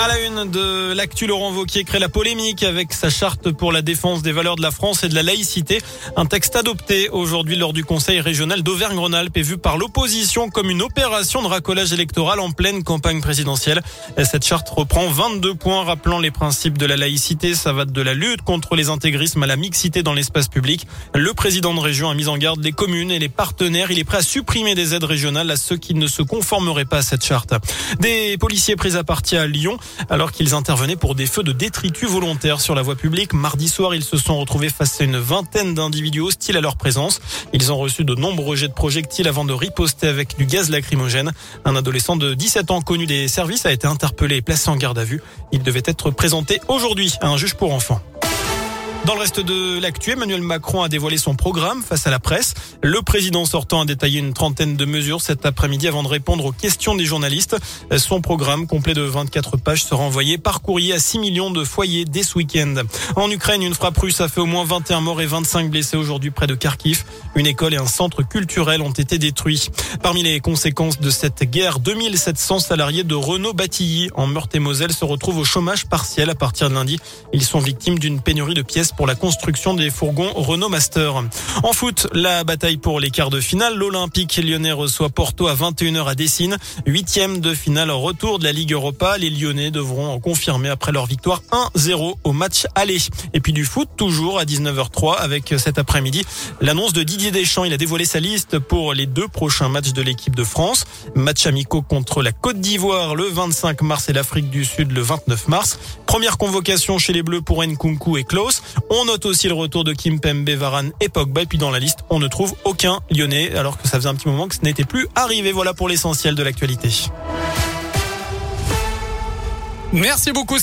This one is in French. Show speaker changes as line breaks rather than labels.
À la une de l'actu, Laurent Vauquier crée la polémique avec sa charte pour la défense des valeurs de la France et de la laïcité. Un texte adopté aujourd'hui lors du conseil régional d'Auvergne-Rhône-Alpes est vu par l'opposition comme une opération de racolage électoral en pleine campagne présidentielle. Cette charte reprend 22 points rappelant les principes de la laïcité. Ça va de la lutte contre les intégrismes à la mixité dans l'espace public. Le président de région a mis en garde les communes et les partenaires. Il est prêt à supprimer des aides régionales à ceux qui ne se conformeraient pas à cette charte. Des policiers pris à partie à Lyon alors qu'ils intervenaient pour des feux de détritus volontaires sur la voie publique. Mardi soir, ils se sont retrouvés face à une vingtaine d'individus hostiles à leur présence. Ils ont reçu de nombreux jets de projectiles avant de riposter avec du gaz lacrymogène. Un adolescent de 17 ans connu des services a été interpellé et placé en garde à vue. Il devait être présenté aujourd'hui à un juge pour enfants. Dans le reste de l'actu, Emmanuel Macron a dévoilé son programme face à la presse. Le président sortant a détaillé une trentaine de mesures cet après-midi avant de répondre aux questions des journalistes. Son programme, complet de 24 pages, sera envoyé par courrier à 6 millions de foyers dès ce week-end. En Ukraine, une frappe russe a fait au moins 21 morts et 25 blessés aujourd'hui près de Kharkiv. Une école et un centre culturel ont été détruits. Parmi les conséquences de cette guerre, 2700 salariés de Renault Batilly en Meurthe-et-Moselle se retrouvent au chômage partiel à partir de lundi. Ils sont victimes d'une pénurie de pièces pour la construction des fourgons Renault Master. En foot, la bataille pour les quarts de finale. L'Olympique lyonnais reçoit Porto à 21h à Dessine. Huitième de finale retour de la Ligue Europa. Les Lyonnais devront confirmer après leur victoire 1-0 au match aller. Et puis du foot, toujours à 19h03 avec cet après-midi l'annonce de Didier Deschamps. Il a dévoilé sa liste pour les deux prochains matchs de l'équipe de France. Match amicaux contre la Côte d'Ivoire le 25 mars et l'Afrique du Sud le 29 mars. Première convocation chez les Bleus pour Nkunku et Klaus. On note aussi le retour de Kim Pembe, Varane et Pogba. Et puis dans la liste, on ne trouve aucun Lyonnais, alors que ça faisait un petit moment que ce n'était plus arrivé. Voilà pour l'essentiel de l'actualité.
Merci beaucoup.